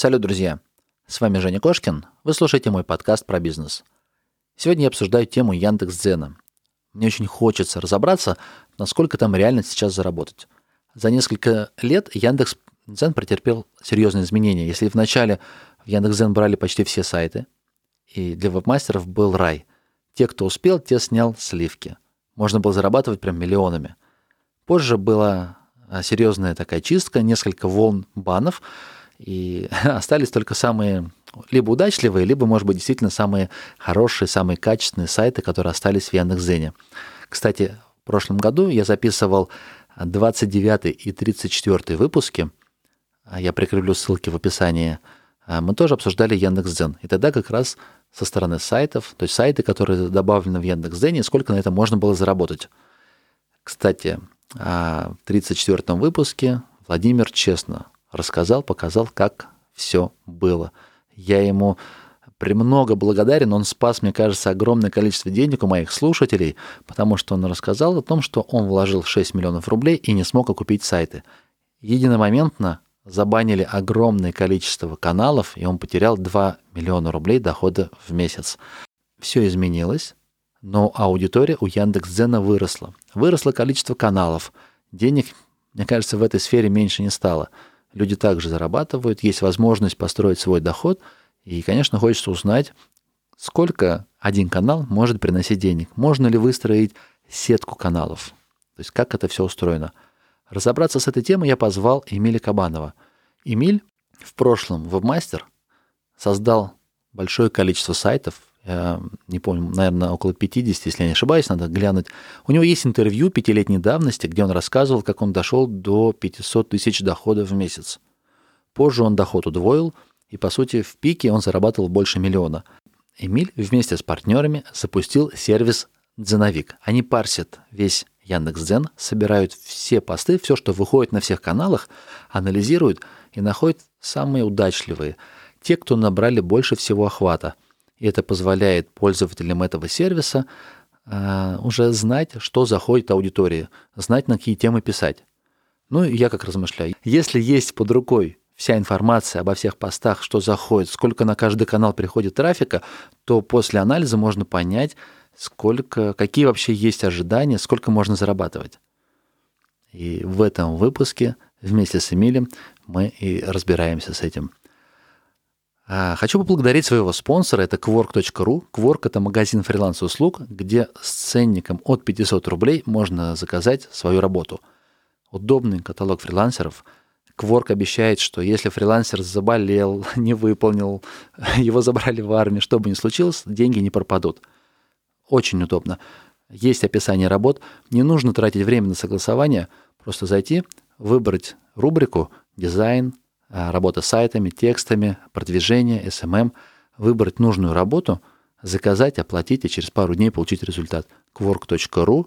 Салют, друзья! С вами Женя Кошкин. Вы слушаете мой подкаст про бизнес. Сегодня я обсуждаю тему Яндекс.Дзена. Мне очень хочется разобраться, насколько там реально сейчас заработать. За несколько лет Яндекс.Дзен претерпел серьезные изменения. Если вначале в Яндекс.Дзен брали почти все сайты, и для вебмастеров был рай. Те, кто успел, те снял сливки. Можно было зарабатывать прям миллионами. Позже была а, серьезная такая чистка, несколько волн банов – и остались только самые либо удачливые, либо, может быть, действительно самые хорошие, самые качественные сайты, которые остались в Яндекс.Зене. Кстати, в прошлом году я записывал 29 и 34 выпуски. Я прикреплю ссылки в описании. Мы тоже обсуждали Яндекс.Дзен. И тогда как раз со стороны сайтов, то есть сайты, которые добавлены в Яндекс.Дзене, сколько на это можно было заработать. Кстати, в 34 выпуске Владимир честно рассказал, показал, как все было. Я ему премного благодарен. Он спас, мне кажется, огромное количество денег у моих слушателей, потому что он рассказал о том, что он вложил 6 миллионов рублей и не смог окупить сайты. Единомоментно забанили огромное количество каналов, и он потерял 2 миллиона рублей дохода в месяц. Все изменилось, но аудитория у Яндекс.Дзена выросла. Выросло количество каналов. Денег, мне кажется, в этой сфере меньше не стало – люди также зарабатывают, есть возможность построить свой доход, и, конечно, хочется узнать, сколько один канал может приносить денег. Можно ли выстроить сетку каналов? То есть как это все устроено? Разобраться с этой темой я позвал Эмиля Кабанова. Эмиль в прошлом вебмастер создал большое количество сайтов, не помню, наверное, около 50, если я не ошибаюсь, надо глянуть. У него есть интервью пятилетней давности, где он рассказывал, как он дошел до 500 тысяч доходов в месяц. Позже он доход удвоил, и, по сути, в пике он зарабатывал больше миллиона. Эмиль вместе с партнерами запустил сервис Дзеновик. Они парсят весь Яндекс.Дзен, собирают все посты, все, что выходит на всех каналах, анализируют и находят самые удачливые, те, кто набрали больше всего охвата – и это позволяет пользователям этого сервиса э, уже знать, что заходит аудитории, знать, на какие темы писать. Ну, я как размышляю. Если есть под рукой вся информация обо всех постах, что заходит, сколько на каждый канал приходит трафика, то после анализа можно понять, сколько, какие вообще есть ожидания, сколько можно зарабатывать. И в этом выпуске вместе с Эмилем мы и разбираемся с этим. А, хочу поблагодарить своего спонсора, это Quark.ru. Quark – это магазин фриланс-услуг, где с ценником от 500 рублей можно заказать свою работу. Удобный каталог фрилансеров. Quark обещает, что если фрилансер заболел, не выполнил, его забрали в армию, что бы ни случилось, деньги не пропадут. Очень удобно. Есть описание работ, не нужно тратить время на согласование, просто зайти, выбрать рубрику «Дизайн», работа с сайтами, текстами, продвижение, SMM, выбрать нужную работу, заказать, оплатить и через пару дней получить результат. Quark.ru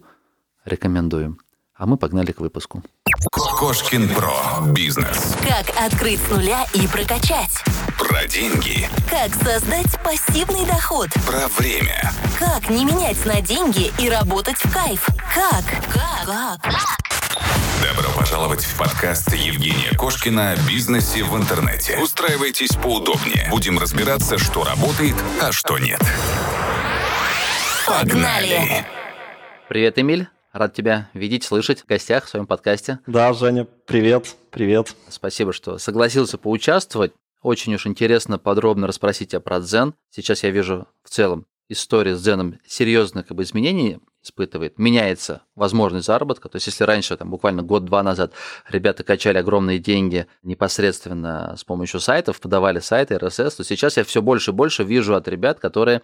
рекомендуем. А мы погнали к выпуску. Кошкин Про. Бизнес. Как открыть с нуля и прокачать. Про деньги. Как создать пассивный доход. Про время. Как не менять на деньги и работать в кайф. Как? Как? Как? Добро пожаловать в подкаст Евгения Кошкина о бизнесе в интернете. Устраивайтесь поудобнее. Будем разбираться, что работает, а что нет. Погнали! Привет, Эмиль. Рад тебя видеть, слышать в гостях в своем подкасте. Да, Женя, привет, привет. Спасибо, что согласился поучаствовать. Очень уж интересно подробно расспросить тебя про дзен. Сейчас я вижу в целом история с дзеном серьезных как бы, изменений испытывает, меняется возможность заработка. То есть, если раньше, там, буквально год-два назад, ребята качали огромные деньги непосредственно с помощью сайтов, подавали сайты RSS, то сейчас я все больше и больше вижу от ребят, которые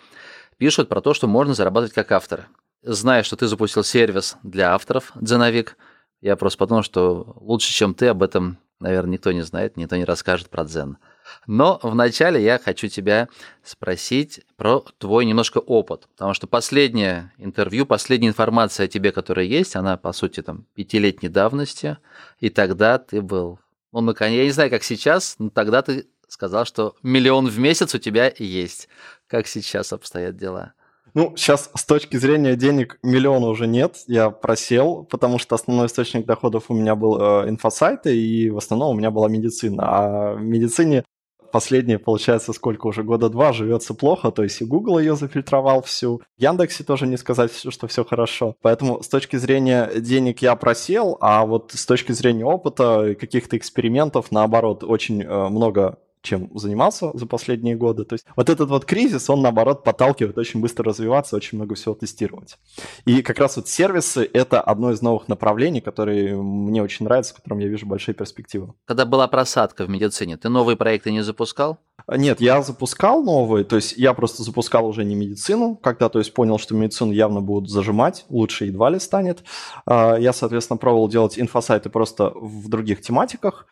пишут про то, что можно зарабатывать как авторы. Зная, что ты запустил сервис для авторов, Дзеновик, я просто подумал, что лучше, чем ты, об этом, наверное, никто не знает, никто не расскажет про Дзен. Но вначале я хочу тебя спросить про твой немножко опыт, потому что последнее интервью, последняя информация о тебе, которая есть, она, по сути, там, пятилетней давности, и тогда ты был, ну, наконец, я не знаю, как сейчас, но тогда ты сказал, что миллион в месяц у тебя есть. Как сейчас обстоят дела? Ну, сейчас с точки зрения денег миллиона уже нет, я просел, потому что основной источник доходов у меня был э, инфосайты, и в основном у меня была медицина. А в медицине последние, получается, сколько уже, года два живется плохо, то есть и Google ее зафильтровал всю, в Яндексе тоже не сказать, что все хорошо. Поэтому с точки зрения денег я просел, а вот с точки зрения опыта каких-то экспериментов, наоборот, очень э, много чем занимался за последние годы. То есть вот этот вот кризис, он наоборот подталкивает очень быстро развиваться, очень много всего тестировать. И как раз вот сервисы — это одно из новых направлений, которые мне очень нравятся, в котором я вижу большие перспективы. Когда была просадка в медицине, ты новые проекты не запускал? Нет, я запускал новые, то есть я просто запускал уже не медицину, когда, то есть понял, что медицину явно будут зажимать, лучше едва ли станет. А, я, соответственно, пробовал делать инфосайты просто в других тематиках,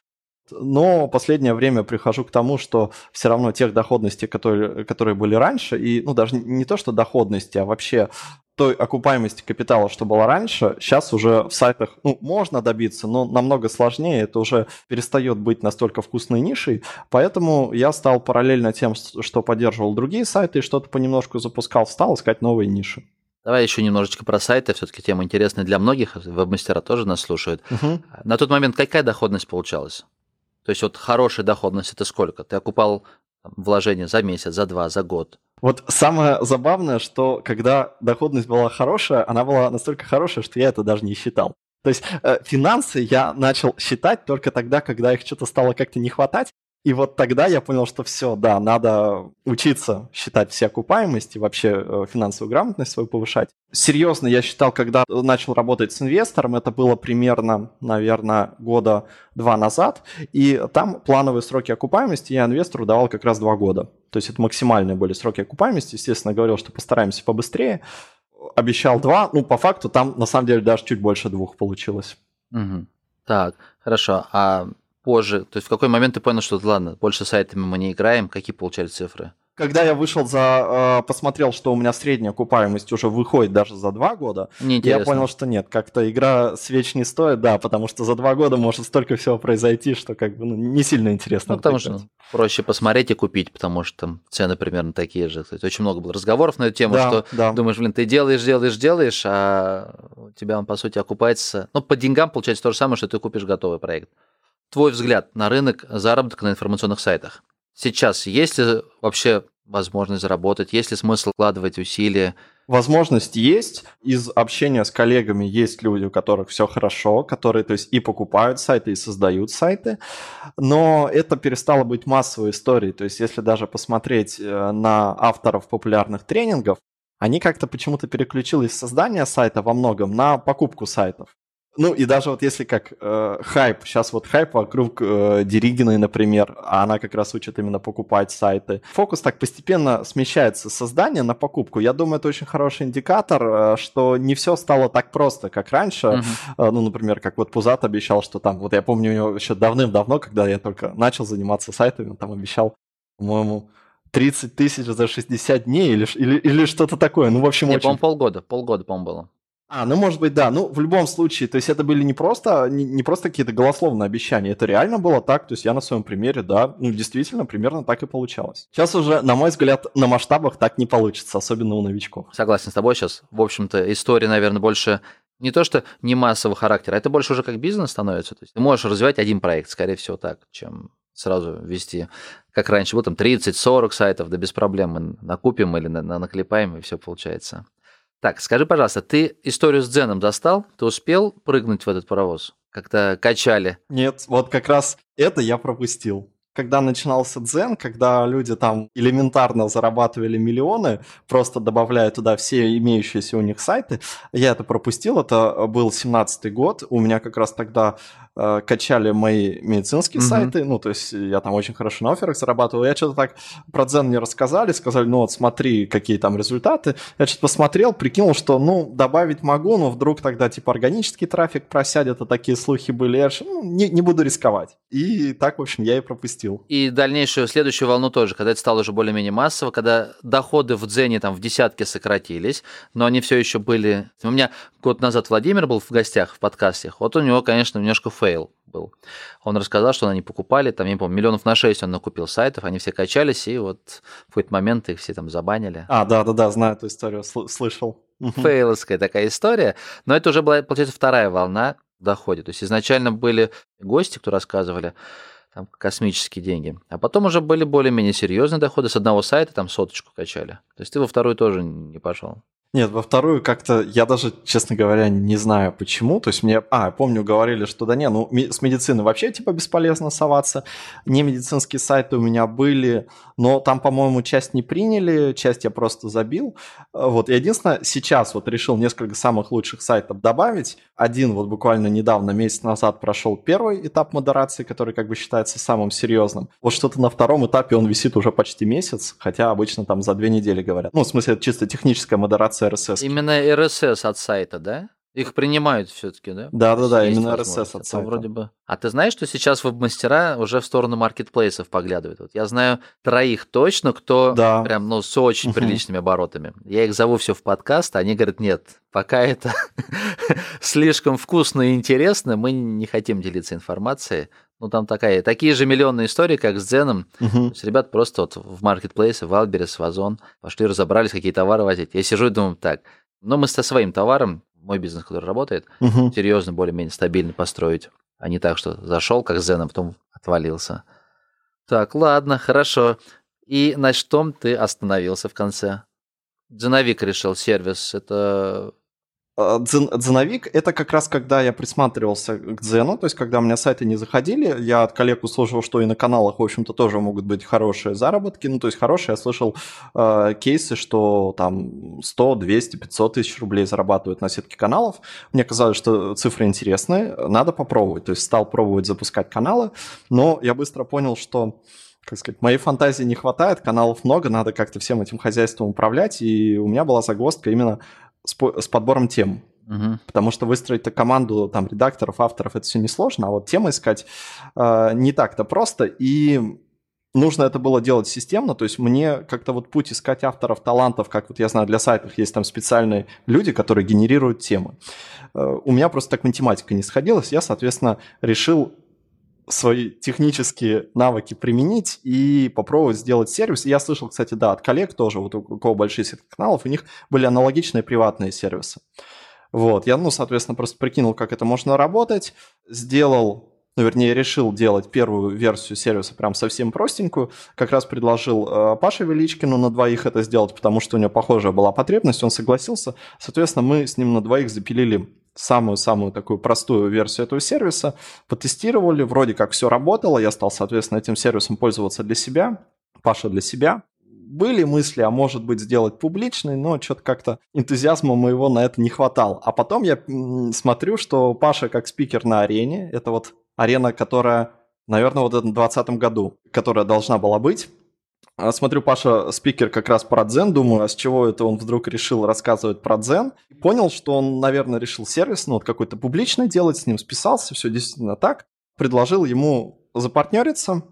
но последнее время прихожу к тому, что все равно тех доходностей, которые, которые были раньше, и ну даже не то, что доходности, а вообще той окупаемости капитала, что было раньше, сейчас уже в сайтах ну, можно добиться, но намного сложнее. Это уже перестает быть настолько вкусной нишей. Поэтому я стал параллельно тем, что поддерживал другие сайты и что-то понемножку запускал, стал искать новые ниши. Давай еще немножечко про сайты. Все-таки тема интересная для многих. Веб-мастера тоже нас слушают. Угу. На тот момент какая доходность получалась? То есть вот хорошая доходность это сколько? Ты окупал вложение за месяц, за два, за год? Вот самое забавное, что когда доходность была хорошая, она была настолько хорошая, что я это даже не считал. То есть э, финансы я начал считать только тогда, когда их что-то стало как-то не хватать, и вот тогда я понял, что все, да, надо учиться считать все окупаемости, вообще э, финансовую грамотность свою повышать. Серьезно, я считал, когда начал работать с инвестором, это было примерно, наверное, года два назад, и там плановые сроки окупаемости я инвестору давал как раз два года. То есть это максимальные были сроки окупаемости. Естественно, говорил, что постараемся побыстрее. Обещал два, ну, по факту там, на самом деле, даже чуть больше двух получилось. Угу. Так, хорошо. А позже? То есть в какой момент ты понял, что ладно, больше сайтами мы не играем? Какие получали цифры? Когда я вышел за, э, посмотрел, что у меня средняя окупаемость уже выходит даже за два года, я понял, что нет, как-то игра свеч не стоит, да, потому что за два года может столько всего произойти, что как бы ну, не сильно интересно. Ну, потому что проще посмотреть и купить, потому что там цены примерно такие же. Есть очень много было разговоров на эту тему, да, что да. думаешь, блин, ты делаешь, делаешь, делаешь, а у тебя он, по сути, окупается. Ну, по деньгам получается то же самое, что ты купишь готовый проект. Твой взгляд на рынок заработка на информационных сайтах. Сейчас есть ли вообще возможность заработать, есть ли смысл вкладывать усилия? Возможность есть. Из общения с коллегами есть люди, у которых все хорошо, которые то есть и покупают сайты, и создают сайты. Но это перестало быть массовой историей. То есть если даже посмотреть э, на авторов популярных тренингов, они как-то почему-то переключились с создания сайта во многом на покупку сайтов. Ну и даже вот если как э, хайп, сейчас вот хайп вокруг э, Деригиной, например, а она как раз учит именно покупать сайты. Фокус так постепенно смещается с создания на покупку. Я думаю, это очень хороший индикатор, э, что не все стало так просто, как раньше. Uh-huh. Э, ну, например, как вот Пузат обещал, что там, вот я помню у него еще давным-давно, когда я только начал заниматься сайтами, он там обещал, по-моему, 30 тысяч за 60 дней или, или, или что-то такое. Ну, в общем, Не, очень... по-моему, полгода, полгода, по-моему, было. А, ну может быть, да. Ну, в любом случае, то есть это были не просто, не, не просто какие-то голословные обещания, это реально было так. То есть я на своем примере, да, ну действительно, примерно так и получалось. Сейчас уже, на мой взгляд, на масштабах так не получится, особенно у новичков. Согласен с тобой сейчас. В общем-то, история, наверное, больше не то, что не массового характера, это больше уже как бизнес становится. То есть ты можешь развивать один проект, скорее всего, так, чем сразу вести, как раньше, вот там 30-40 сайтов, да без проблем мы накупим или наклепаем, и все получается. Так, скажи, пожалуйста, ты историю с Дзеном достал? Ты успел прыгнуть в этот паровоз? Как-то качали? Нет, вот как раз это я пропустил когда начинался Дзен, когда люди там элементарно зарабатывали миллионы, просто добавляя туда все имеющиеся у них сайты, я это пропустил, это был 17-й год, у меня как раз тогда э, качали мои медицинские mm-hmm. сайты, ну, то есть я там очень хорошо на офферах зарабатывал, я что-то так про Дзен мне рассказали, сказали, ну, вот смотри, какие там результаты, я что-то посмотрел, прикинул, что, ну, добавить могу, но вдруг тогда, типа, органический трафик просядет, а такие слухи были, я решил, ну, не, не буду рисковать. И так, в общем, я и пропустил. И дальнейшую, следующую волну тоже, когда это стало уже более-менее массово, когда доходы в Дзене там в десятки сократились, но они все еще были... У меня год назад Владимир был в гостях в подкастах, вот у него, конечно, немножко fail был. Он рассказал, что они покупали, там, я не помню, миллионов на 6 он накупил сайтов, они все качались, и вот в какой-то момент их все там забанили. А, да-да-да, знаю эту историю, слышал. Фейловская такая история, но это уже была, получается, вторая волна доходит. То есть изначально были гости, кто рассказывали, там космические деньги. А потом уже были более-менее серьезные доходы. С одного сайта там соточку качали. То есть ты во второй тоже не пошел. Нет, во вторую как-то, я даже, честно говоря, не знаю почему. То есть мне, а, помню, говорили, что да не, ну с медицины вообще типа бесполезно соваться. Не медицинские сайты у меня были, но там, по-моему, часть не приняли, часть я просто забил. Вот, единственное, сейчас вот решил несколько самых лучших сайтов добавить. Один вот буквально недавно, месяц назад прошел первый этап модерации, который как бы считается самым серьезным. Вот что-то на втором этапе он висит уже почти месяц, хотя обычно там за две недели говорят. Ну, в смысле, это чисто техническая модерация RSS. Именно RSS от сайта, да? Их принимают все-таки, да? Да, да, да, именно RSS от сайта. Вроде бы. А ты знаешь, что сейчас веб-мастера уже в сторону маркетплейсов поглядывают? Вот я знаю троих точно, кто да. прям, ну, с очень приличными оборотами. Я их зову все в подкаст, а они говорят, нет, пока это слишком вкусно и интересно, мы не хотим делиться информацией. Ну, там такая, такие же миллионные истории, как с Дзеном. Угу. То есть ребят просто вот в маркетплейсе, в Альберес, в Озон пошли, разобрались, какие товары возить. Я сижу и думаю, так, ну мы со своим товаром мой бизнес, который работает, угу. серьезно, более-менее стабильно построить, а не так, что зашел как Зен, а потом отвалился. Так, ладно, хорошо. И на что ты остановился в конце? Дзеновик решил сервис. Это а, Дзеновик — это как раз когда я присматривался к Дзену, то есть когда у меня сайты не заходили, я от коллег услышал, что и на каналах, в общем-то, тоже могут быть хорошие заработки, ну, то есть хорошие, я слышал э, кейсы, что там 100, 200, 500 тысяч рублей зарабатывают на сетке каналов. Мне казалось, что цифры интересные, надо попробовать, то есть стал пробовать запускать каналы, но я быстро понял, что как сказать, моей фантазии не хватает, каналов много, надо как-то всем этим хозяйством управлять, и у меня была загвоздка именно с, с подбором тем. Угу. Потому что выстроить команду там редакторов, авторов это все несложно, а вот темы искать э, не так-то просто. И нужно это было делать системно, то есть мне как-то вот путь искать авторов, талантов, как вот я знаю, для сайтов есть там специальные люди, которые генерируют темы. Э, у меня просто так математика не сходилась, я, соответственно, решил свои технические навыки применить и попробовать сделать сервис. И я слышал, кстати, да, от коллег тоже, вот у кого большие сетки каналов, у них были аналогичные приватные сервисы. Вот, я, ну, соответственно, просто прикинул, как это можно работать, сделал ну, вернее, решил делать первую версию сервиса прям совсем простенькую. Как раз предложил э, Паше Величкину на двоих это сделать, потому что у него похожая была потребность, он согласился. Соответственно, мы с ним на двоих запилили самую-самую такую простую версию этого сервиса, потестировали, вроде как все работало, я стал, соответственно, этим сервисом пользоваться для себя, Паша для себя. Были мысли, а может быть сделать публичный, но что-то как-то энтузиазма моего на это не хватало. А потом я смотрю, что Паша как спикер на арене, это вот арена, которая, наверное, вот в 2020 году, которая должна была быть, смотрю, Паша спикер как раз про дзен, думаю, а с чего это он вдруг решил рассказывать про дзен. Понял, что он, наверное, решил сервис, ну, вот какой-то публичный делать, с ним списался, все действительно так. Предложил ему запартнериться,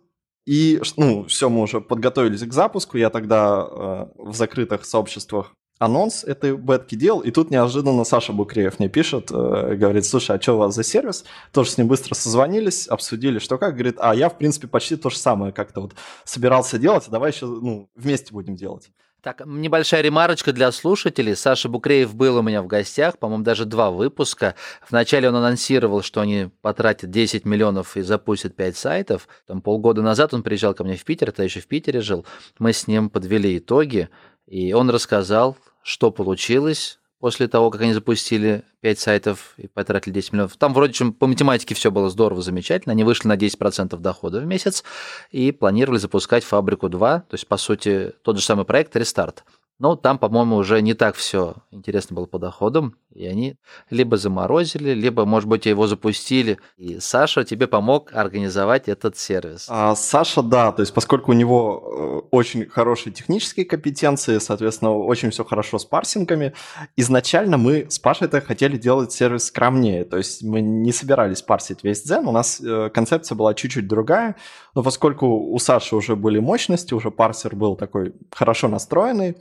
и, ну, все, мы уже подготовились к запуску. Я тогда э, в закрытых сообществах анонс этой бетки делал, и тут неожиданно Саша Букреев мне пишет, э, говорит, слушай, а что у вас за сервис? Тоже с ним быстро созвонились, обсудили, что как, говорит, а я, в принципе, почти то же самое как-то вот собирался делать, а давай еще, ну, вместе будем делать. Так, небольшая ремарочка для слушателей. Саша Букреев был у меня в гостях, по-моему, даже два выпуска. Вначале он анонсировал, что они потратят 10 миллионов и запустят 5 сайтов. Там полгода назад он приезжал ко мне в Питер, это еще в Питере жил. Мы с ним подвели итоги. И он рассказал, что получилось после того, как они запустили 5 сайтов и потратили 10 миллионов. Там вроде чем по математике все было здорово, замечательно. Они вышли на 10% дохода в месяц и планировали запускать фабрику 2, то есть, по сути, тот же самый проект «Рестарт». Но там, по-моему, уже не так все интересно было по доходам, и они либо заморозили, либо, может быть, его запустили. И Саша тебе помог организовать этот сервис. А, Саша, да, то есть поскольку у него э, очень хорошие технические компетенции, соответственно, очень все хорошо с парсингами, изначально мы с Пашей-то хотели делать сервис скромнее, то есть мы не собирались парсить весь дзен, у нас э, концепция была чуть-чуть другая, но поскольку у Саши уже были мощности, уже парсер был такой хорошо настроенный,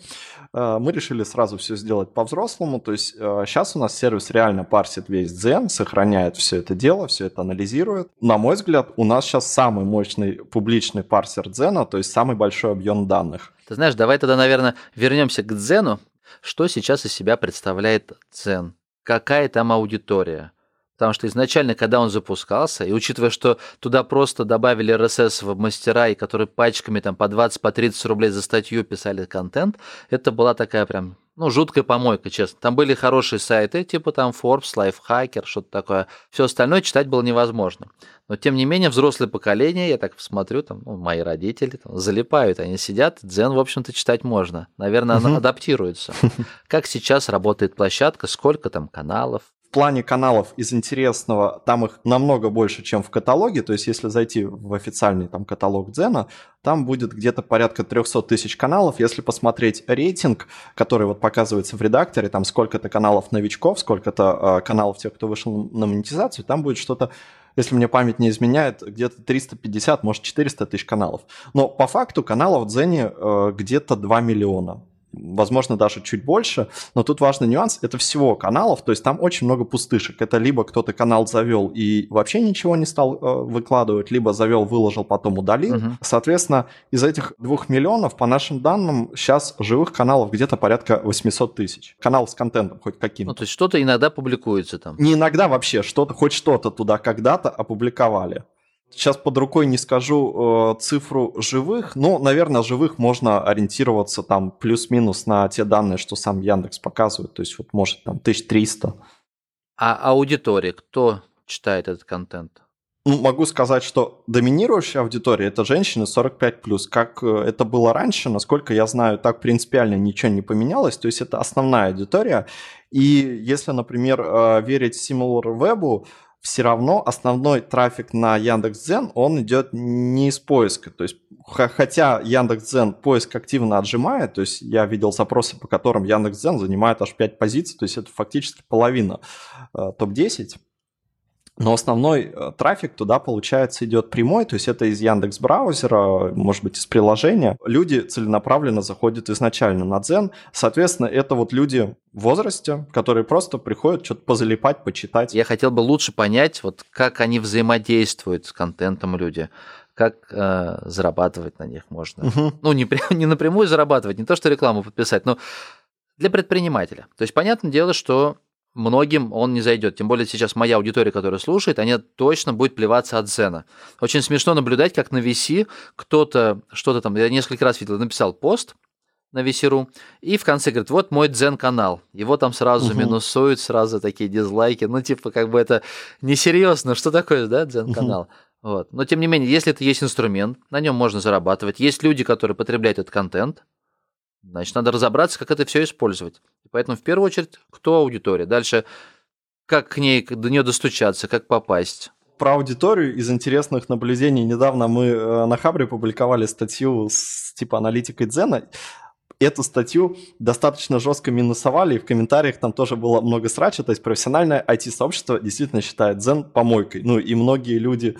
мы решили сразу все сделать по-взрослому. То есть сейчас э, у нас сервис реально парсит весь дзен, сохраняет все это дело, все это анализирует. На мой взгляд, у нас сейчас самый мощный публичный парсер дзена, то есть самый большой объем данных. Ты знаешь, давай тогда, наверное, вернемся к дзену. Что сейчас из себя представляет дзен? Какая там аудитория? Потому что изначально, когда он запускался, и учитывая, что туда просто добавили RSS в мастера, и которые пачками там по 20-30 по 30 рублей за статью писали контент, это была такая прям, ну, жуткая помойка, честно. Там были хорошие сайты, типа там Forbes, Lifehacker, что-то такое. Все остальное читать было невозможно. Но, тем не менее, взрослое поколение, я так смотрю, там, ну, мои родители там, залипают, они сидят, дзен, в общем-то, читать можно. Наверное, она адаптируется. Как сейчас работает площадка, сколько там каналов, плане каналов из интересного, там их намного больше, чем в каталоге. То есть, если зайти в официальный там каталог Дзена, там будет где-то порядка 300 тысяч каналов. Если посмотреть рейтинг, который вот показывается в редакторе, там сколько-то каналов новичков, сколько-то э, каналов тех, кто вышел на монетизацию, там будет что-то если мне память не изменяет, где-то 350, может 400 тысяч каналов. Но по факту каналов в Дзене э, где-то 2 миллиона возможно, даже чуть больше. Но тут важный нюанс, это всего каналов, то есть там очень много пустышек. Это либо кто-то канал завел и вообще ничего не стал э, выкладывать, либо завел, выложил, потом удалил. Угу. Соответственно, из этих двух миллионов, по нашим данным, сейчас живых каналов где-то порядка 800 тысяч. Канал с контентом хоть каким-то. Ну, то есть что-то иногда публикуется там. Не иногда вообще, что-то, хоть что-то туда когда-то опубликовали. Сейчас под рукой не скажу э, цифру живых, но, наверное, живых можно ориентироваться там плюс-минус на те данные, что сам Яндекс показывает, то есть вот может там 1300. А аудитория, кто читает этот контент? Ну, могу сказать, что доминирующая аудитория это женщины 45+. Как э, это было раньше, насколько я знаю, так принципиально ничего не поменялось. То есть это основная аудитория. И если, например, э, верить SimilarWeb, все равно основной трафик на Яндекс.Дзен, он идет не из поиска. То есть, хотя Яндекс.Дзен поиск активно отжимает, то есть я видел запросы, по которым Яндекс.Дзен занимает аж 5 позиций, то есть это фактически половина э, топ-10. Но основной э, трафик туда, получается, идет прямой, то есть это из Яндекс браузера, может быть, из приложения. Люди целенаправленно заходят изначально на Дзен. Соответственно, это вот люди в возрасте, которые просто приходят что-то позалипать, почитать. Я хотел бы лучше понять, вот как они взаимодействуют с контентом люди как э, зарабатывать на них можно. Угу. Ну, не, не напрямую зарабатывать, не то, что рекламу подписать, но для предпринимателя. То есть, понятное дело, что многим он не зайдет. Тем более сейчас моя аудитория, которая слушает, они точно будет плеваться от Зена. Очень смешно наблюдать, как на VC кто-то что-то там, я несколько раз видел, написал пост на VC.ru, и в конце говорит, вот мой Дзен-канал. Его там сразу угу. минусуют, сразу такие дизлайки. Ну, типа, как бы это несерьезно. Что такое, да, Дзен-канал? Угу. Вот. Но, тем не менее, если это есть инструмент, на нем можно зарабатывать. Есть люди, которые потребляют этот контент, Значит, надо разобраться, как это все использовать. Поэтому в первую очередь, кто аудитория. Дальше, как к ней, до нее достучаться, как попасть. Про аудиторию из интересных наблюдений. Недавно мы э, на Хабре публиковали статью с типа аналитикой Дзена. Эту статью достаточно жестко минусовали, и в комментариях там тоже было много срача. То есть профессиональное IT-сообщество действительно считает Дзен помойкой. Ну и многие люди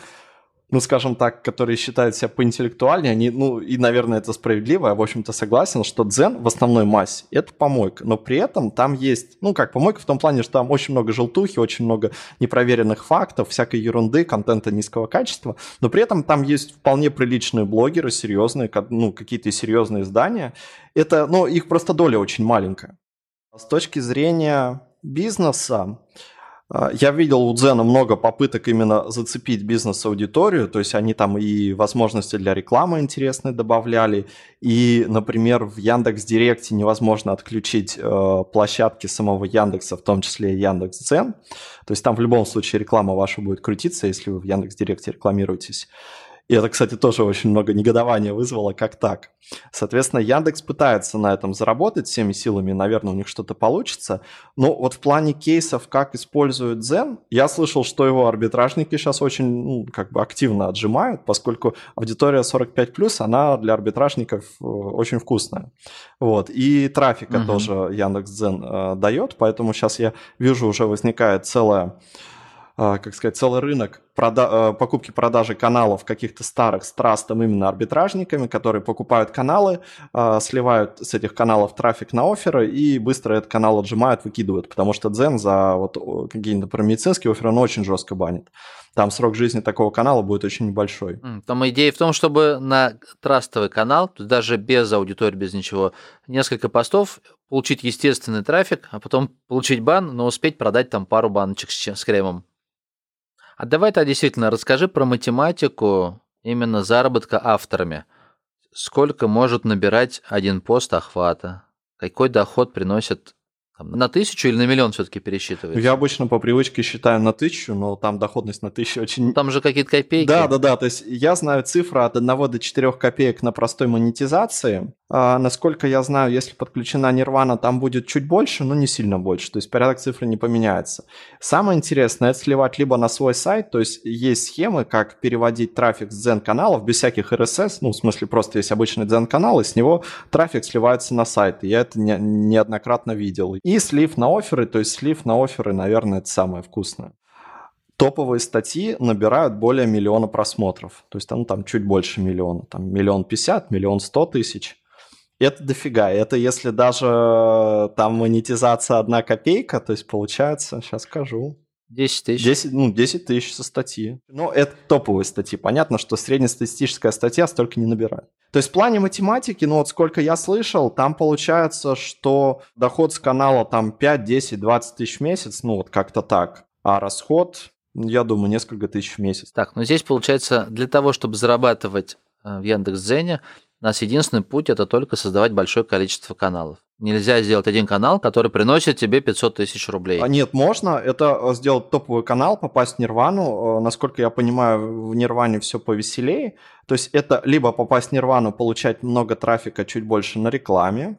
ну, скажем так, которые считают себя поинтеллектуальнее, они, ну, и, наверное, это справедливо, я, в общем-то, согласен, что дзен в основной массе – это помойка, но при этом там есть, ну, как помойка в том плане, что там очень много желтухи, очень много непроверенных фактов, всякой ерунды, контента низкого качества, но при этом там есть вполне приличные блогеры, серьезные, ну, какие-то серьезные издания. Это, ну, их просто доля очень маленькая. С точки зрения бизнеса, а, я видел у Дзена много попыток именно зацепить бизнес-аудиторию, то есть они там и возможности для рекламы интересные добавляли, и, например, в Яндекс Директе невозможно отключить э, площадки самого Яндекса, в том числе Яндекс Дзен, то есть там в любом случае реклама ваша будет крутиться, если вы в Яндекс Директе рекламируетесь. И это, кстати, тоже очень много негодования вызвало, как так. Соответственно, Яндекс пытается на этом заработать всеми силами, наверное, у них что-то получится. Но вот в плане кейсов, как используют Zen, я слышал, что его арбитражники сейчас очень ну, как бы активно отжимают, поскольку аудитория 45+, она для арбитражников э, очень вкусная. Вот. И трафика угу. тоже Яндекс.Дзен э, дает, поэтому сейчас я вижу, уже возникает целая как сказать, целый рынок прода- э, покупки-продажи каналов каких-то старых с трастом именно арбитражниками, которые покупают каналы, а, сливают с этих каналов трафик на оферы и быстро этот канал отжимают, выкидывают, потому что Дзен за вот какие-то например, медицинские оферы он очень жестко банит. Там срок жизни такого канала будет очень небольшой. Там идея в том, чтобы на трастовый канал, даже без аудитории, без ничего, несколько постов получить естественный трафик, а потом получить бан, но успеть продать там пару баночек с, с кремом. А давай тогда действительно расскажи про математику именно заработка авторами. Сколько может набирать один пост охвата? Какой доход приносит там, на тысячу или на миллион все-таки пересчитывается? Я обычно по привычке считаю на тысячу, но там доходность на тысячу очень... Там же какие-то копейки. Да, да, да. То есть я знаю цифру от 1 до 4 копеек на простой монетизации. А, насколько я знаю, если подключена Nirvana, там будет чуть больше, но не сильно больше. То есть порядок цифры не поменяется. Самое интересное, это сливать либо на свой сайт, то есть есть схемы, как переводить трафик с Zen-каналов без всяких RSS, ну, в смысле, просто есть обычный Zen-канал, и с него трафик сливается на сайт. Я это не, неоднократно видел. И слив на оферы, то есть слив на оферы, наверное, это самое вкусное. Топовые статьи набирают более миллиона просмотров. То есть там, там чуть больше миллиона. Там миллион пятьдесят, миллион сто тысяч. Это дофига. Это если даже там монетизация одна копейка, то есть получается, сейчас скажу, 10 тысяч. 10, ну, 10 тысяч со статьи. Ну, это топовые статьи. Понятно, что среднестатистическая статья столько не набирает. То есть в плане математики, ну вот сколько я слышал, там получается, что доход с канала там 5, 10, 20 тысяч в месяц, ну вот как-то так. А расход, я думаю, несколько тысяч в месяц. Так, ну здесь получается, для того, чтобы зарабатывать э, в Яндекс.Дзене, у нас единственный путь это только создавать большое количество каналов. Нельзя сделать один канал, который приносит тебе 500 тысяч рублей. А нет, можно. Это э, сделать топовый канал, попасть в Нирвану. Э, насколько я понимаю, в Нирване все повеселее. То есть это либо попасть в Нирвану, получать много трафика чуть больше на рекламе,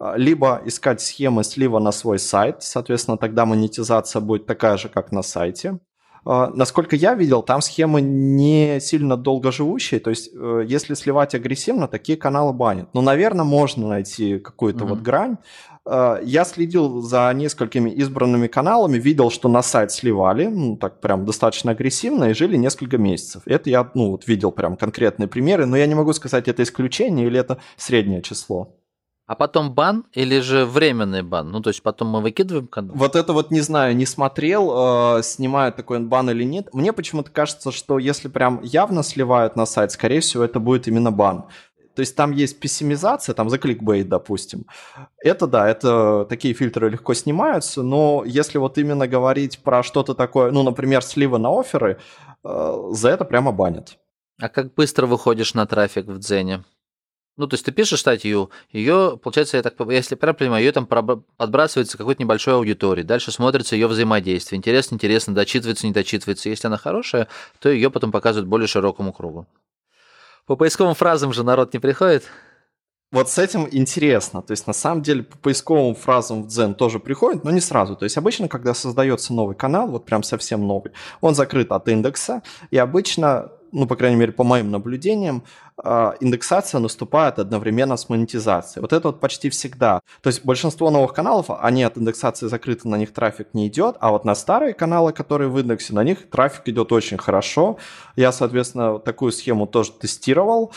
э, либо искать схемы слива на свой сайт. Соответственно, тогда монетизация будет такая же, как на сайте. А, насколько я видел, там схемы не сильно долго живущие, то есть э, если сливать агрессивно, такие каналы банят. Но, наверное, можно найти какую-то mm-hmm. вот грань. А, я следил за несколькими избранными каналами, видел, что на сайт сливали, ну, так прям достаточно агрессивно, и жили несколько месяцев. Это я, ну, вот видел прям конкретные примеры, но я не могу сказать, это исключение или это среднее число. А потом бан или же временный бан? Ну, то есть потом мы выкидываем канал? Вот это вот не знаю, не смотрел, э, снимают такой бан или нет. Мне почему-то кажется, что если прям явно сливают на сайт, скорее всего, это будет именно бан. То есть там есть пессимизация, там за кликбейт, допустим. Это да, это такие фильтры легко снимаются, но если вот именно говорить про что-то такое, ну, например, сливы на оферы, э, за это прямо банят. А как быстро выходишь на трафик в Дзене? Ну, то есть ты пишешь статью, ее, получается, я так, если правильно понимаю, ее там подбрасывается какой-то небольшой аудитории, дальше смотрится ее взаимодействие. Интересно, интересно, дочитывается, не дочитывается. Если она хорошая, то ее потом показывают более широкому кругу. По поисковым фразам же народ не приходит. Вот с этим интересно. То есть, на самом деле, по поисковым фразам в Дзен тоже приходит, но не сразу. То есть, обычно, когда создается новый канал, вот прям совсем новый, он закрыт от индекса, и обычно ну, по крайней мере, по моим наблюдениям, а, индексация наступает одновременно с монетизацией. Вот это вот почти всегда. То есть большинство новых каналов, они от индексации закрыты, на них трафик не идет, а вот на старые каналы, которые в индексе, на них трафик идет очень хорошо. Я, соответственно, такую схему тоже тестировал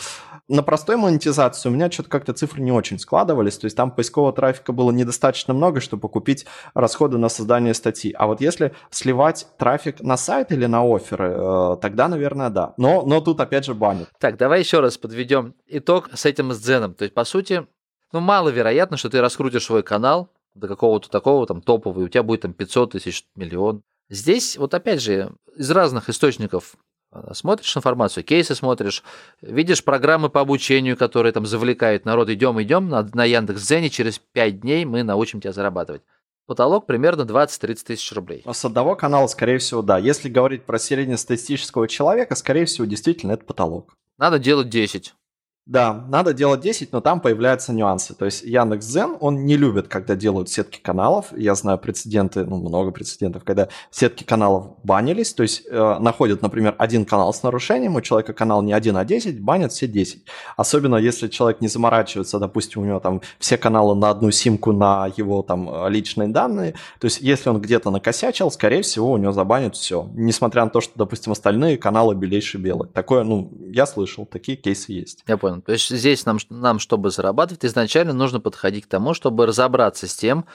на простой монетизации у меня что-то как-то цифры не очень складывались, то есть там поискового трафика было недостаточно много, чтобы купить расходы на создание статьи. А вот если сливать трафик на сайт или на оферы, э, тогда, наверное, да. Но, но тут опять же банят. Так, давай еще раз подведем итог с этим сценом. То есть, по сути, ну, маловероятно, что ты раскрутишь свой канал до какого-то такого там топового, и у тебя будет там 500 тысяч, миллион. Здесь вот опять же из разных источников смотришь информацию, кейсы смотришь, видишь программы по обучению, которые там завлекают народ. Идем, идем на, на Яндекс.Дзене, через 5 дней мы научим тебя зарабатывать. Потолок примерно 20-30 тысяч рублей. С одного канала, скорее всего, да. Если говорить про среднестатистического человека, скорее всего, действительно, это потолок. Надо делать 10. Да, надо делать 10, но там появляются нюансы. То есть Яндекс.Зен, он не любит, когда делают сетки каналов. Я знаю прецеденты, ну, много прецедентов, когда сетки каналов банились. То есть э, находят, например, один канал с нарушением, у человека канал не один, а 10, банят все 10. Особенно если человек не заморачивается, допустим, у него там все каналы на одну симку на его там личные данные. То есть если он где-то накосячил, скорее всего, у него забанят все. Несмотря на то, что, допустим, остальные каналы белейшие белые. Такое, ну, я слышал, такие кейсы есть. Я понял. То есть здесь нам, нам, чтобы зарабатывать, изначально нужно подходить к тому, чтобы разобраться с тем,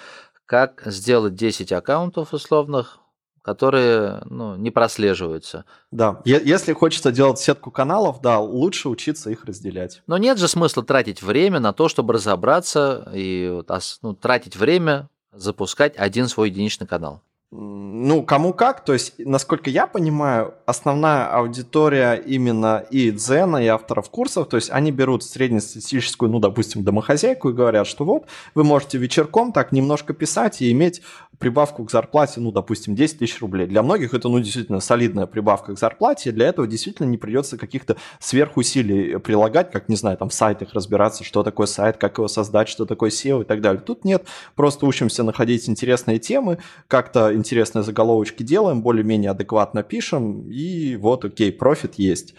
как сделать 10 аккаунтов условных, которые ну, не прослеживаются. Да, если хочется делать сетку каналов, да, лучше учиться их разделять. Но нет же смысла тратить время на то, чтобы разобраться и ну, тратить время запускать один свой единичный канал. Ну, кому как, то есть, насколько я понимаю, основная аудитория именно и Дзена, и авторов курсов, то есть они берут среднестатистическую, ну, допустим, домохозяйку и говорят, что вот, вы можете вечерком так немножко писать и иметь прибавку к зарплате, ну, допустим, 10 тысяч рублей. Для многих это, ну, действительно солидная прибавка к зарплате, для этого действительно не придется каких-то сверхусилий прилагать, как, не знаю, там в сайтах разбираться, что такое сайт, как его создать, что такое SEO и так далее. Тут нет, просто учимся находить интересные темы, как-то интересные заголовочки делаем, более-менее адекватно пишем, и вот, окей, профит есть.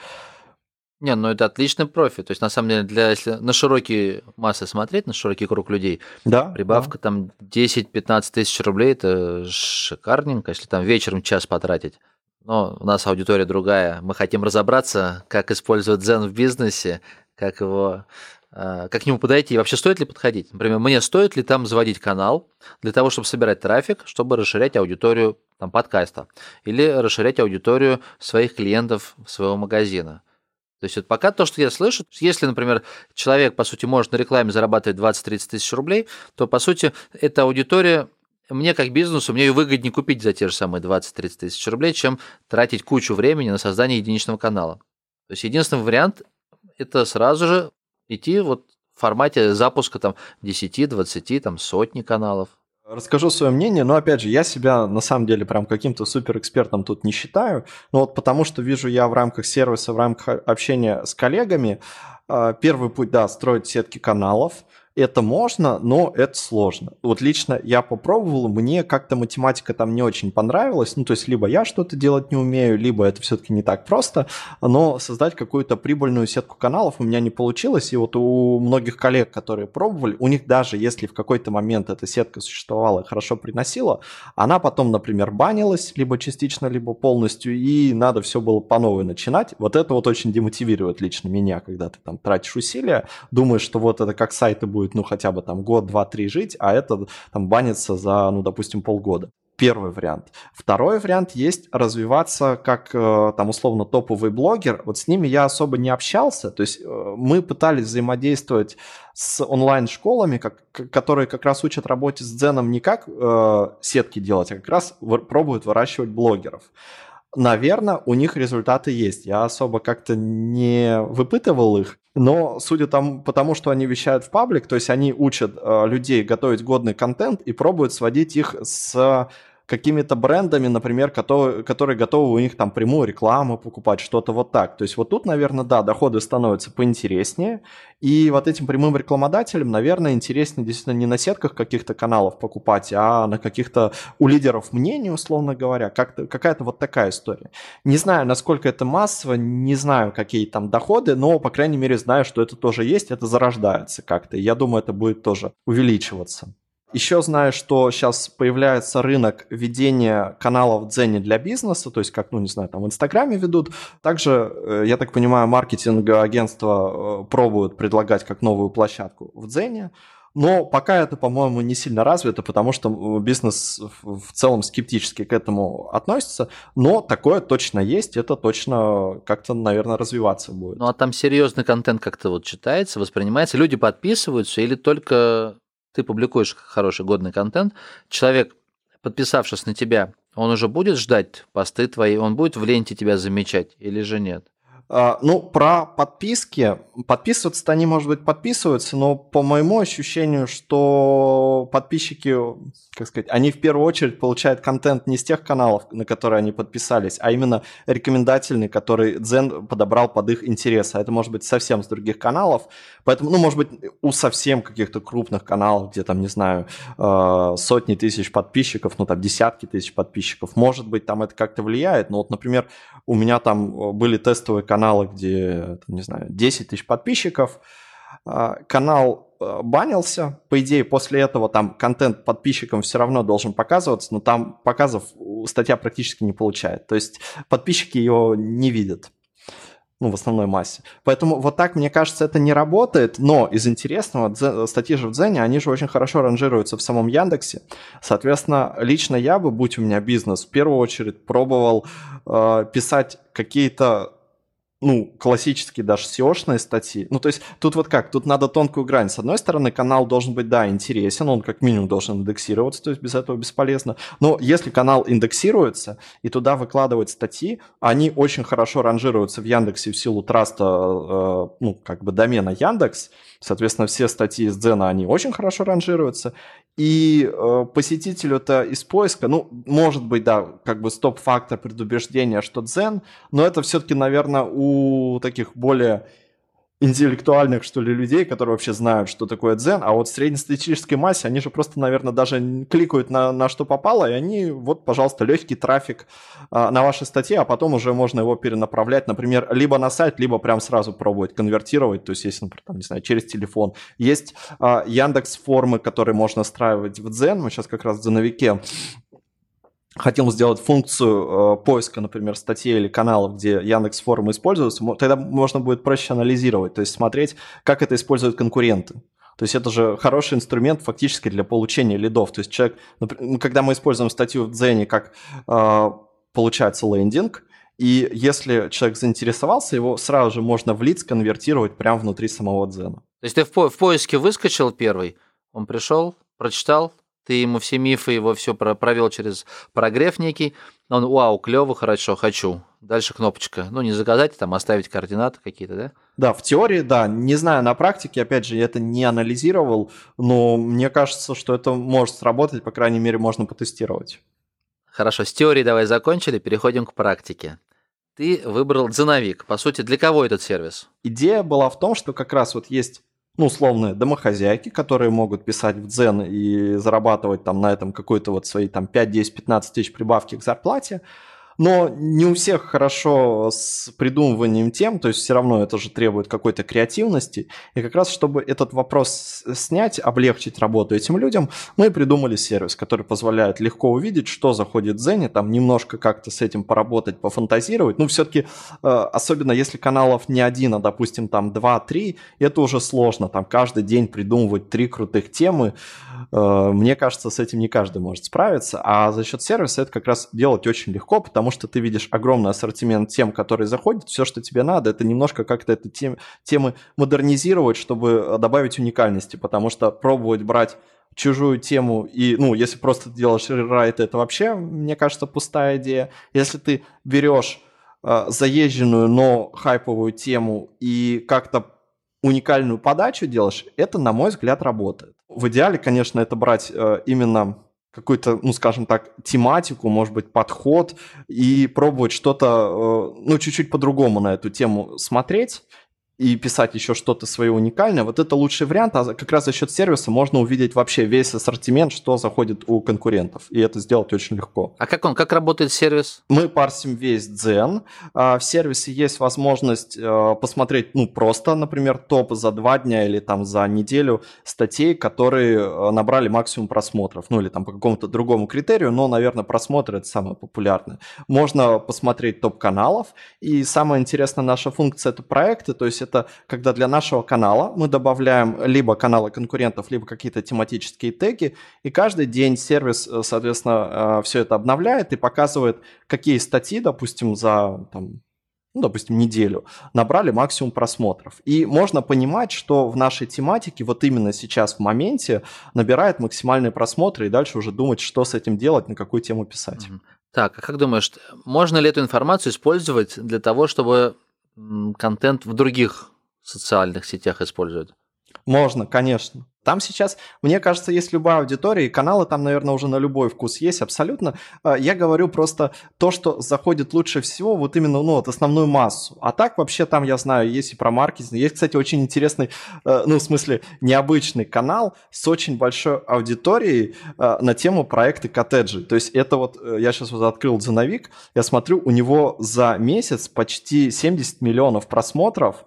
Не, ну это отличный профит. То есть, на самом деле, для, если на широкие массы смотреть, на широкий круг людей, да, прибавка да. там 10-15 тысяч рублей, это шикарненько, если там вечером час потратить. Но у нас аудитория другая. Мы хотим разобраться, как использовать Zen в бизнесе, как его как к нему подойти и вообще стоит ли подходить. Например, мне стоит ли там заводить канал для того, чтобы собирать трафик, чтобы расширять аудиторию там, подкаста или расширять аудиторию своих клиентов своего магазина. То есть вот пока то, что я слышу, если, например, человек, по сути, может на рекламе зарабатывать 20-30 тысяч рублей, то, по сути, эта аудитория мне как бизнесу, мне ее выгоднее купить за те же самые 20-30 тысяч рублей, чем тратить кучу времени на создание единичного канала. То есть единственный вариант – это сразу же идти вот в формате запуска там 10, 20, там сотни каналов. Расскажу свое мнение, но опять же, я себя на самом деле прям каким-то суперэкспертом тут не считаю, но вот потому что вижу я в рамках сервиса, в рамках общения с коллегами, а, первый путь, да, строить сетки каналов – это можно, но это сложно. Вот лично я попробовал, мне как-то математика там не очень понравилась. Ну, то есть, либо я что-то делать не умею, либо это все-таки не так просто. Но создать какую-то прибыльную сетку каналов у меня не получилось. И вот у многих коллег, которые пробовали, у них даже если в какой-то момент эта сетка существовала и хорошо приносила, она потом, например, банилась либо частично, либо полностью, и надо все было по новой начинать. Вот это вот очень демотивирует лично меня, когда ты там тратишь усилия, думаешь, что вот это как сайты будет будет, ну, хотя бы там год, два, три жить, а это там банится за, ну, допустим, полгода. Первый вариант. Второй вариант есть развиваться как э, там условно топовый блогер. Вот с ними я особо не общался. То есть э, мы пытались взаимодействовать с онлайн-школами, как, которые как раз учат работе с дзеном не как э, сетки делать, а как раз пробуют выращивать блогеров. Наверное, у них результаты есть. Я особо как-то не выпытывал их, но судя там, потому что они вещают в паблик, то есть они учат э, людей готовить годный контент и пробуют сводить их с какими-то брендами, например, которые, которые готовы у них там прямую рекламу покупать, что-то вот так. То есть вот тут, наверное, да, доходы становятся поинтереснее, и вот этим прямым рекламодателям, наверное, интереснее действительно не на сетках каких-то каналов покупать, а на каких-то у лидеров мнений, условно говоря, как-то, какая-то вот такая история. Не знаю, насколько это массово, не знаю, какие там доходы, но, по крайней мере, знаю, что это тоже есть, это зарождается как-то. Я думаю, это будет тоже увеличиваться. Еще знаю, что сейчас появляется рынок ведения каналов в Дзене для бизнеса, то есть как, ну не знаю, там в Инстаграме ведут. Также, э, я так понимаю, маркетинговые агентства э, пробуют предлагать как новую площадку в Дзене. Но пока это, по-моему, не сильно развито, потому что бизнес в целом скептически к этому относится. Но такое точно есть, это точно как-то, наверное, развиваться будет. Ну а там серьезный контент как-то вот читается, воспринимается, люди подписываются или только ты публикуешь хороший годный контент, человек, подписавшись на тебя, он уже будет ждать посты твои, он будет в ленте тебя замечать или же нет? А, ну, про подписки. Подписываться-то они, может быть, подписываются, но по моему ощущению, что подписчики, как сказать, они в первую очередь получают контент не с тех каналов, на которые они подписались, а именно рекомендательный, который Дзен подобрал под их интересы. А это может быть совсем с других каналов. Поэтому, ну, может быть, у совсем каких-то крупных каналов, где там, не знаю, э, сотни тысяч подписчиков, ну, там, десятки тысяч подписчиков, может быть, там это как-то влияет. Но вот, например, у меня там были тестовые каналы, каналы, где, не знаю, 10 тысяч подписчиков, а, канал а, банился, по идее, после этого там контент подписчикам все равно должен показываться, но там показов статья практически не получает. То есть подписчики его не видят ну, в основной массе. Поэтому вот так, мне кажется, это не работает, но из интересного, статьи же в Дзене, они же очень хорошо ранжируются в самом Яндексе. Соответственно, лично я бы, будь у меня бизнес, в первую очередь пробовал э, писать какие-то ну, классические даже SEO-шные статьи. Ну, то есть тут вот как, тут надо тонкую грань. С одной стороны, канал должен быть, да, интересен, он как минимум должен индексироваться, то есть без этого бесполезно. Но если канал индексируется и туда выкладывают статьи, они очень хорошо ранжируются в Яндексе в силу траста, э, ну, как бы домена Яндекс, Соответственно, все статьи из Дзена, они очень хорошо ранжируются. И э, посетителю-то из поиска, ну, может быть, да, как бы стоп-фактор предубеждения, что Дзен, но это все-таки, наверное, у таких более интеллектуальных, что ли, людей, которые вообще знают, что такое дзен, а вот в среднестатистической массе они же просто, наверное, даже кликают на, на что попало, и они, вот, пожалуйста, легкий трафик а, на ваши статьи, а потом уже можно его перенаправлять, например, либо на сайт, либо прям сразу пробовать конвертировать, то есть если, например, там, не знаю, через телефон. Есть а, Яндекс формы, которые можно встраивать в дзен, мы сейчас как раз в дзеновике хотел сделать функцию э, поиска, например, статей или каналов, где Яндекс формы используются, тогда можно будет проще анализировать, то есть смотреть, как это используют конкуренты. То есть это же хороший инструмент фактически для получения лидов. То есть человек, например, когда мы используем статью в Дзене как э, получается лендинг, и если человек заинтересовался, его сразу же можно в лид конвертировать прямо внутри самого Дзена. То есть ты в, по- в поиске выскочил первый, он пришел, прочитал, ты ему все мифы, его все провел через прогрев некий, он, вау, клево, хорошо, хочу. Дальше кнопочка. Ну, не заказать, там оставить координаты какие-то, да? Да, в теории, да. Не знаю, на практике, опять же, я это не анализировал, но мне кажется, что это может сработать, по крайней мере, можно потестировать. Хорошо, с теорией давай закончили, переходим к практике. Ты выбрал дзеновик. По сути, для кого этот сервис? Идея была в том, что как раз вот есть ну, условные домохозяйки, которые могут писать в Дзен и зарабатывать там на этом какой-то вот свои там 5, 10, 15 тысяч прибавки к зарплате, но не у всех хорошо с придумыванием тем, то есть все равно это же требует какой-то креативности. И как раз, чтобы этот вопрос снять, облегчить работу этим людям, мы придумали сервис, который позволяет легко увидеть, что заходит в Зене, там немножко как-то с этим поработать, пофантазировать. Ну, все-таки, э, особенно если каналов не один, а, допустим, там 2-3, это уже сложно. Там каждый день придумывать три крутых темы. Э, мне кажется, с этим не каждый может справиться. А за счет сервиса это как раз делать очень легко, потому потому что ты видишь огромный ассортимент тем, которые заходят, все, что тебе надо, это немножко как-то эти тем, темы модернизировать, чтобы э, добавить уникальности, потому что пробовать брать чужую тему и, ну, если просто делаешь рерайт, это вообще, мне кажется, пустая идея. Если ты берешь э, заезженную, но хайповую тему и как-то уникальную подачу делаешь, это, на мой взгляд, работает. В идеале, конечно, это брать э, именно какую-то, ну, скажем так, тематику, может быть, подход и пробовать что-то, э, ну, чуть-чуть по-другому на эту тему смотреть и писать еще что-то свое уникальное, вот это лучший вариант, а как раз за счет сервиса можно увидеть вообще весь ассортимент, что заходит у конкурентов, и это сделать очень легко. А как он, как работает сервис? Мы парсим весь дзен, а, в сервисе есть возможность э, посмотреть, ну, просто, например, топ за два дня или там за неделю статей, которые э, набрали максимум просмотров, ну, или там по какому-то другому критерию, но, наверное, просмотры это самое популярное. Можно посмотреть топ каналов, и самая интересная наша функция это проекты, то есть это когда для нашего канала мы добавляем либо каналы конкурентов, либо какие-то тематические теги, и каждый день сервис, э, соответственно, э, все это обновляет и показывает, какие статьи, допустим, за там, ну, допустим, неделю, набрали максимум просмотров. И можно понимать, что в нашей тематике вот именно сейчас в моменте набирает максимальные просмотры и дальше уже думать, что с этим делать, на какую тему писать. Так, а как думаешь, можно ли эту информацию использовать для того, чтобы контент в других социальных сетях используют? Можно, конечно. Там сейчас, мне кажется, есть любая аудитория, и каналы там, наверное, уже на любой вкус есть абсолютно. А, я говорю просто то, что заходит лучше всего, вот именно, ну, вот основную массу. А так вообще там, я знаю, есть и про маркетинг. Есть, кстати, очень интересный, э, ну, в смысле, необычный канал с очень большой аудиторией э, на тему проекты коттеджи. То есть это вот, э, я сейчас вот открыл Дзеновик, я смотрю, у него за месяц почти 70 миллионов просмотров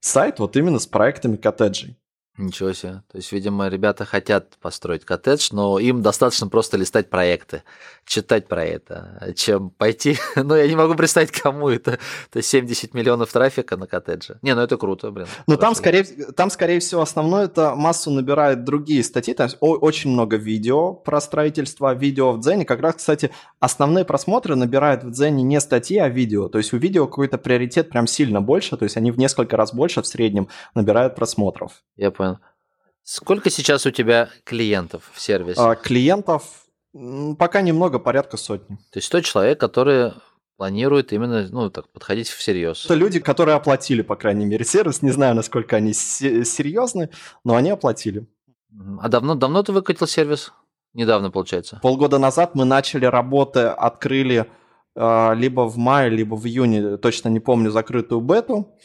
сайт вот именно с проектами коттеджей. Ничего себе. То есть, видимо, ребята хотят построить коттедж, но им достаточно просто листать проекты, читать про это, чем пойти. Ну, я не могу представить, кому это. То есть 70 миллионов трафика на коттедже. Не, ну это круто, блин. Ну, там скорее, там, скорее всего, основное это массу набирает другие статьи. Там очень много видео про строительство, видео в Дзене. Как раз, кстати, основные просмотры набирают в Дзене не статьи, а видео. То есть у видео какой-то приоритет прям сильно больше. То есть они в несколько раз больше в среднем набирают просмотров. Я понял. Сколько сейчас у тебя клиентов в сервисе? А, клиентов пока немного, порядка сотни. То есть 100 человек, которые планируют именно ну, так, подходить всерьез. Это люди, которые оплатили, по крайней мере, сервис. Не знаю, насколько они серьезны, но они оплатили. А давно, давно ты выкатил сервис? Недавно, получается. Полгода назад мы начали работы, открыли э, либо в мае, либо в июне, точно не помню, закрытую бету.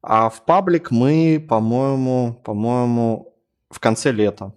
А в паблик мы, по-моему, по-моему, в конце лета.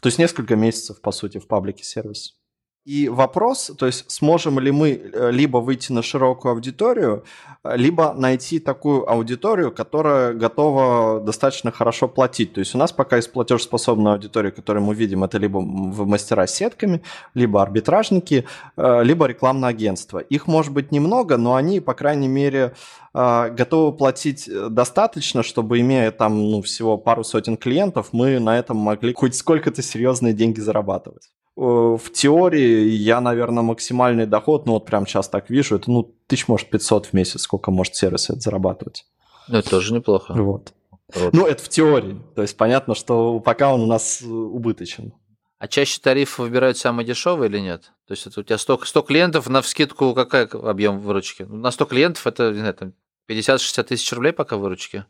То есть несколько месяцев, по сути, в паблике сервис. И вопрос, то есть сможем ли мы э, либо выйти на широкую аудиторию, э, либо найти такую аудиторию, которая готова достаточно хорошо платить. То есть у нас пока есть платежеспособная аудитория, которую мы видим, это либо в мастера с сетками, либо арбитражники, э, либо рекламное агентство. Их может быть немного, но они, по крайней мере, готовы платить достаточно, чтобы, имея там ну, всего пару сотен клиентов, мы на этом могли хоть сколько-то серьезные деньги зарабатывать. Э, в теории я, наверное, максимальный доход, ну вот прям сейчас так вижу, это ну тысяч, может, 500 в месяц, сколько может сервис это зарабатывать. Ну, это тоже неплохо. Вот. вот. Ну, это в теории. То есть понятно, что пока он у нас э, убыточен. А чаще тариф выбирают самый дешевый или нет? То есть это у тебя 100, 100 клиентов, на вскидку какой объем выручки? На 100 клиентов это, не знаю, там 50-60 тысяч рублей пока выручки?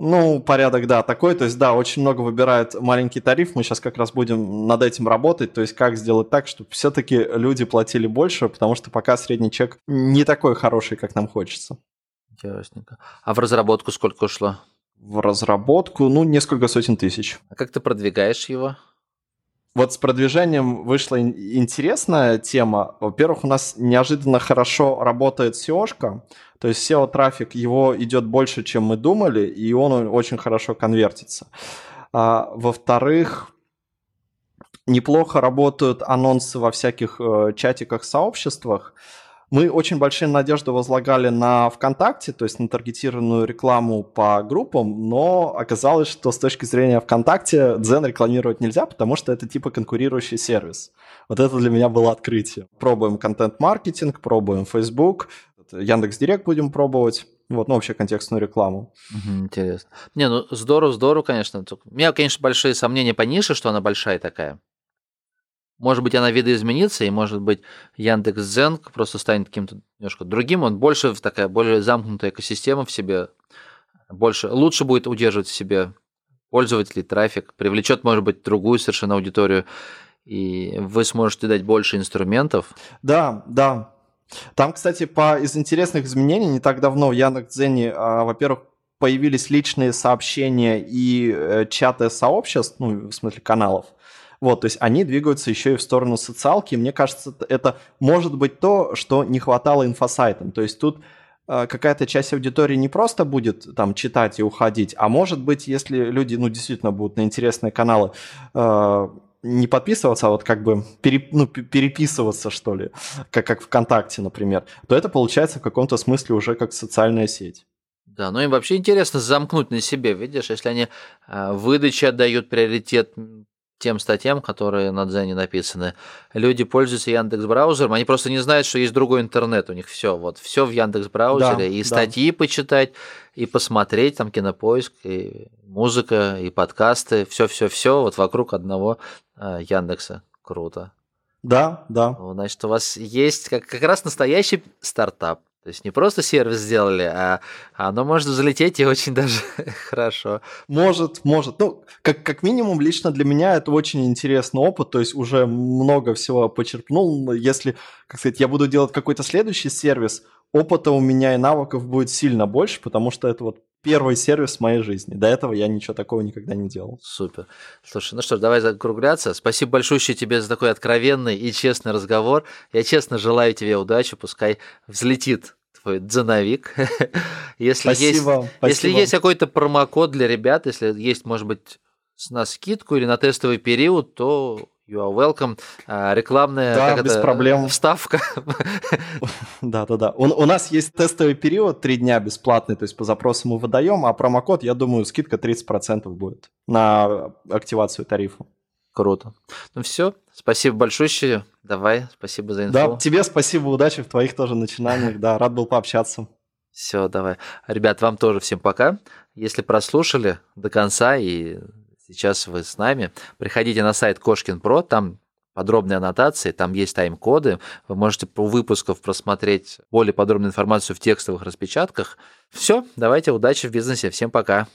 Ну, порядок, да, такой. То есть, да, очень много выбирает маленький тариф. Мы сейчас как раз будем над этим работать. То есть, как сделать так, чтобы все-таки люди платили больше, потому что пока средний чек не такой хороший, как нам хочется. Ясненько. А в разработку сколько ушло? В разработку, ну, несколько сотен тысяч. А как ты продвигаешь его? Вот с продвижением вышла интересная тема. Во-первых, у нас неожиданно хорошо работает SEO-шка. То есть SEO-трафик, его идет больше, чем мы думали, и он очень хорошо конвертится. А, во-вторых, неплохо работают анонсы во всяких э, чатиках, сообществах. Мы очень большие надежды возлагали на ВКонтакте, то есть на таргетированную рекламу по группам, но оказалось, что с точки зрения ВКонтакте Дзен рекламировать нельзя, потому что это типа конкурирующий сервис. Вот это для меня было открытие. Пробуем контент-маркетинг, пробуем Facebook, Яндекс Директ будем пробовать. Вот, ну, вообще контекстную рекламу. Угу, интересно. Не, ну, здорово, здорово, конечно. У меня, конечно, большие сомнения по нише, что она большая такая. Может быть, она видоизменится, и, может быть, Яндекс Дзен просто станет каким-то немножко другим. Он больше такая, более замкнутая экосистема в себе. Больше, лучше будет удерживать в себе пользователей, трафик, привлечет, может быть, другую совершенно аудиторию, и вы сможете дать больше инструментов. Да, да. Там, кстати, по, из интересных изменений не так давно в Яндекс.Дзене, а, во-первых, появились личные сообщения и э, чаты сообществ, ну, в смысле каналов. Вот, то есть они двигаются еще и в сторону социалки. мне кажется, это может быть то, что не хватало инфосайтам. То есть тут э, какая-то часть аудитории не просто будет там читать и уходить, а может быть, если люди, ну, действительно будут на интересные каналы э, не подписываться, а вот как бы пере, ну, переписываться, что ли, как, как ВКонтакте, например, то это получается в каком-то смысле уже как социальная сеть. Да, ну им вообще интересно замкнуть на себе, видишь, если они э, выдачи отдают приоритет тем статьям, которые на Дзене написаны. Люди пользуются Яндекс браузером, они просто не знают, что есть другой интернет, у них все, вот все в Яндекс браузере, да, и да. статьи почитать, и посмотреть, там кинопоиск, и музыка, и подкасты, все, все, все вот вокруг одного э, Яндекса. Круто. Да, да. Значит, у вас есть как, как раз настоящий стартап. То есть не просто сервис сделали, а оно может залететь и очень даже хорошо. Может, может. Ну, как, как минимум, лично для меня это очень интересный опыт. То есть уже много всего почерпнул. Если, как сказать, я буду делать какой-то следующий сервис, опыта у меня и навыков будет сильно больше, потому что это вот первый сервис в моей жизни. До этого я ничего такого никогда не делал. Супер. Слушай, ну что ж, давай закругляться. Спасибо большое тебе за такой откровенный и честный разговор. Я честно желаю тебе удачи, пускай взлетит твой дзеновик. если Спасибо, есть, спасибо. если есть какой-то промокод для ребят, если есть, может быть, на скидку или на тестовый период, то you are welcome. А, рекламная Да, как без это, проблем. вставка. Да, да, да. У, у нас есть тестовый период, три дня бесплатный, то есть по запросу мы выдаем, а промокод, я думаю, скидка 30% будет на активацию тарифа. Круто. Ну все, спасибо большое. Давай, спасибо за инфу. Да, тебе спасибо, удачи в твоих тоже начинаниях. Да, рад был пообщаться. Все, давай. Ребят, вам тоже всем пока. Если прослушали до конца и сейчас вы с нами, приходите на сайт Кошкин Про, там подробные аннотации, там есть тайм-коды. Вы можете по выпусков просмотреть более подробную информацию в текстовых распечатках. Все, давайте, удачи в бизнесе. Всем пока.